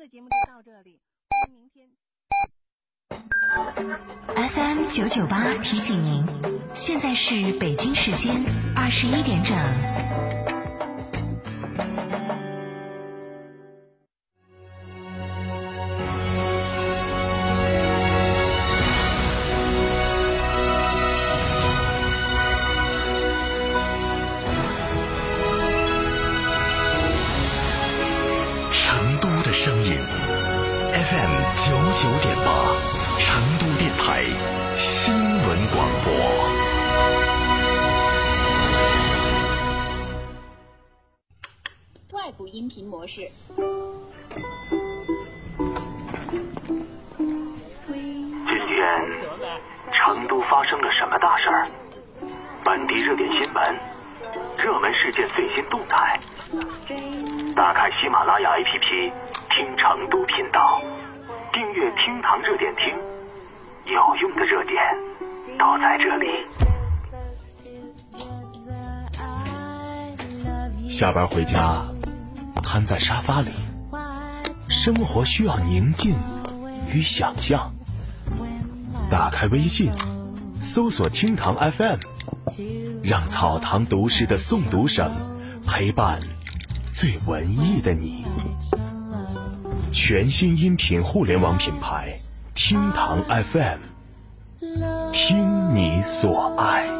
的节目就到这里，欢迎明天。FM 九九八提醒您，现在是北京时间二十一点整。部音频模式。今天成都发生了什么大事儿？本地热点新闻，热门事件最新动态。打开喜马拉雅 APP，听成都频道，订阅“厅堂热点听”，有用的热点都在这里。下班回家，瘫在沙发里，生活需要宁静与想象。打开微信，搜索“厅堂 FM”，让草堂读诗的诵读声陪伴最文艺的你。全新音频互联网品牌“厅堂 FM”，听你所爱。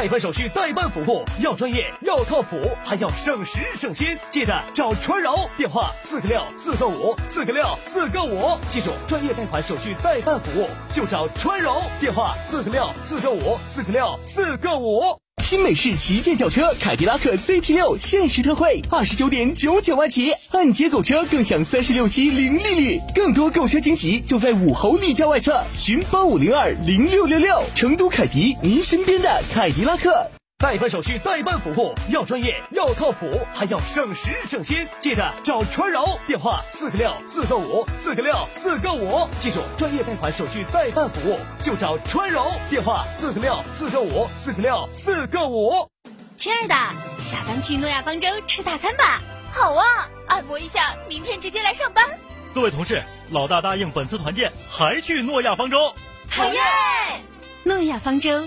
贷款手续、代办服务要专业、要靠谱，还要省时省心。记得找川柔，电话四个六四个五四个六四个五。记住，专业贷款手续代办服务就找川柔，电话四个六四个五四个六四个五。新美式旗舰轿车凯迪拉克 CT 六限时特惠，二十九点九九万起，按揭购车更享三十六期零利率，更多购车惊喜就在武侯立交外侧，寻八五零二零六六六。成都凯迪，您身边的凯迪拉克。代办手续、代办服务要专业、要靠谱，还要省时省心。记得找川柔，电话四个六四个五四个六四个五。记住，专业贷款手续代办服务就找川柔，电话四个六四个五四个六四个五。亲爱的，下班去诺亚方舟吃大餐吧。好啊，按摩一下，明天直接来上班。各位同事，老大答应本次团建还去诺亚方舟。好耶！诺亚方舟，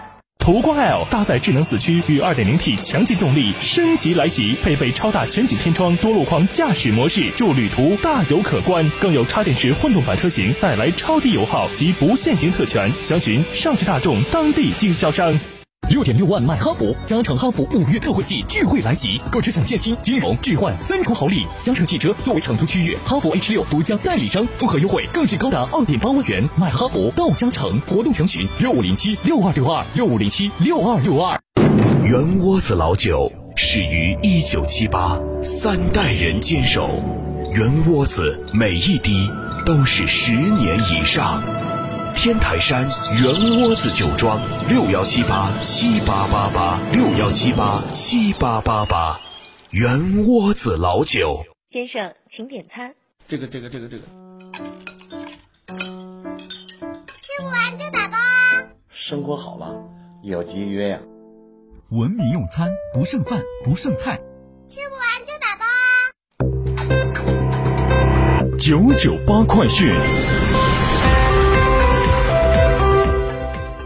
途观 L 搭载智能四驱与 2.0T 强劲动力升级来袭，配备超大全景天窗、多路况驾驶模式，助旅途大有可观。更有插电式混动版车型带来超低油耗及不限行特权，详询上汽大众当地经销商。六点六万买哈弗，嘉诚哈弗五月特惠季聚会来袭，购车享现金、金融、置换三重好礼。嘉诚汽车作为成都区域哈弗 H 六独家代理商，综合优惠更是高达二点八万元。买哈弗到嘉诚，活动详询六五零七六二六二六五零七六二六二。圆窝子老酒始于一九七八，三代人坚守，圆窝子每一滴都是十年以上。天台山圆窝子酒庄六幺七八七八八八六幺七八七八八八，圆窝子老酒。先生，请点餐。这个这个这个这个，吃不完就打包啊！生活好了也要节约呀、文明用餐，不剩饭，不剩菜。吃不完就打包啊！九九八快讯。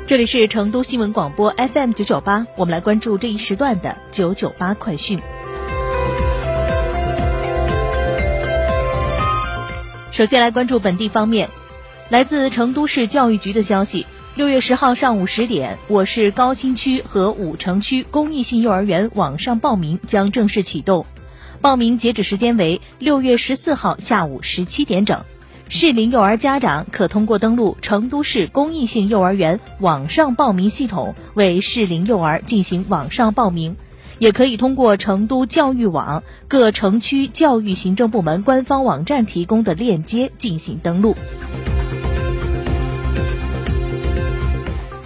这里是成都新闻广播 FM 九九八，我们来关注这一时段的九九八快讯。首先来关注本地方面，来自成都市教育局的消息，六月十号上午十点，我市高新区和武城区公益性幼儿园网上报名将正式启动，报名截止时间为六月十四号下午十七点整。适龄幼儿家长可通过登录成都市公益性幼儿园网上报名系统为适龄幼儿进行网上报名，也可以通过成都教育网各城区教育行政部门官方网站提供的链接进行登录。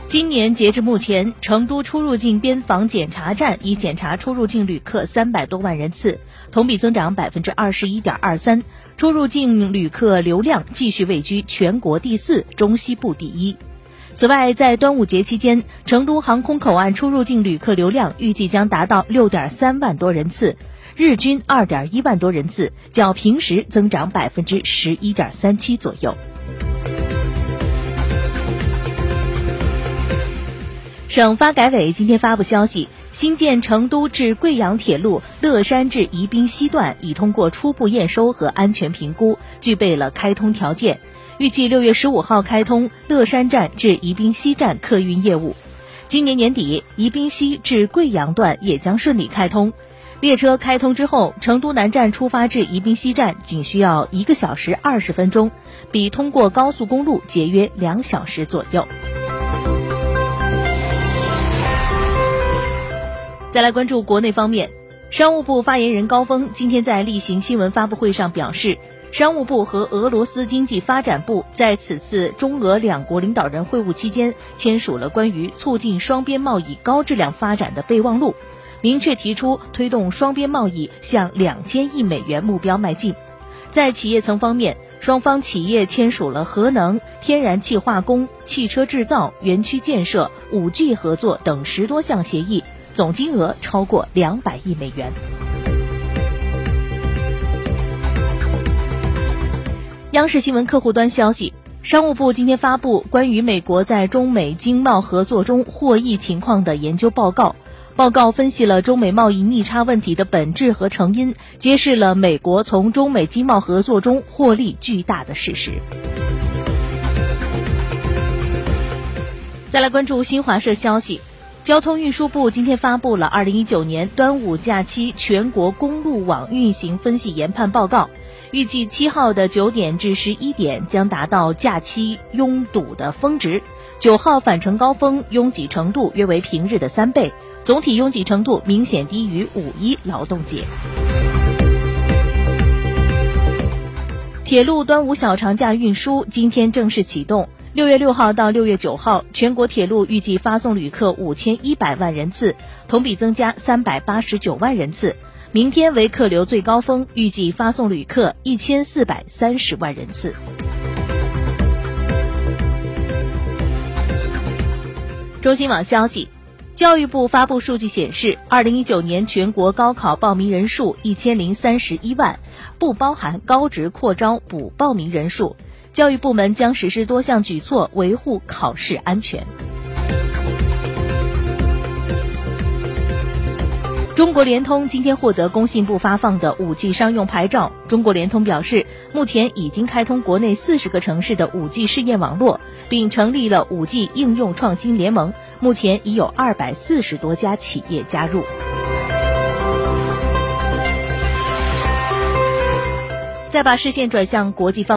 今年截至目前，成都出入境边防检查站已检查出入境旅客三百多万人次，同比增长百分之二十一点二三，出入境旅客流量继续位居全国第四、中西部第一。此外，在端午节期间，成都航空口岸出入境旅客流量预计将达到六点三万多人次，日均二点一万多人次，较平时增长百分之十一点三七左右。省发改委今天发布消息，新建成都至贵阳铁路乐山至宜宾西段已通过初步验收和安全评估，具备了开通条件，预计六月十五号开通乐山站至宜宾西站客运业务。今年年底，宜宾西至贵阳段也将顺利开通。列车开通之后，成都南站出发至宜宾西站仅需要一个小时二十分钟，比通过高速公路节约两小时左右。再来关注国内方面，商务部发言人高峰今天在例行新闻发布会上表示，商务部和俄罗斯经济发展部在此次中俄两国领导人会晤期间签署了关于促进双边贸易高质量发展的备忘录，明确提出推动双边贸易向两千亿美元目标迈进。在企业层方面，双方企业签署了核能、天然气化工、汽车制造、园区建设、五 G 合作等十多项协议。总金额超过两百亿美元。央视新闻客户端消息，商务部今天发布关于美国在中美经贸合作中获益情况的研究报告。报告分析了中美贸易逆差问题的本质和成因，揭示了美国从中美经贸合作中获利巨大的事实。再来关注新华社消息。交通运输部今天发布了二零一九年端午假期全国公路网运行分析研判报告，预计七号的九点至十一点将达到假期拥堵的峰值，九号返程高峰拥挤程度约为平日的三倍，总体拥挤程度明显低于五一劳动节。铁路端午小长假运输今天正式启动。六月六号到六月九号，全国铁路预计发送旅客五千一百万人次，同比增加三百八十九万人次。明天为客流最高峰，预计发送旅客一千四百三十万人次。中新网消息，教育部发布数据显示，二零一九年全国高考报名人数一千零三十一万，不包含高职扩招补报名人数。教育部门将实施多项举措，维护考试安全。中国联通今天获得工信部发放的 5G 商用牌照。中国联通表示，目前已经开通国内四十个城市的 5G 试验网络，并成立了 5G 应用创新联盟，目前已有二百四十多家企业加入。再把视线转向国际方。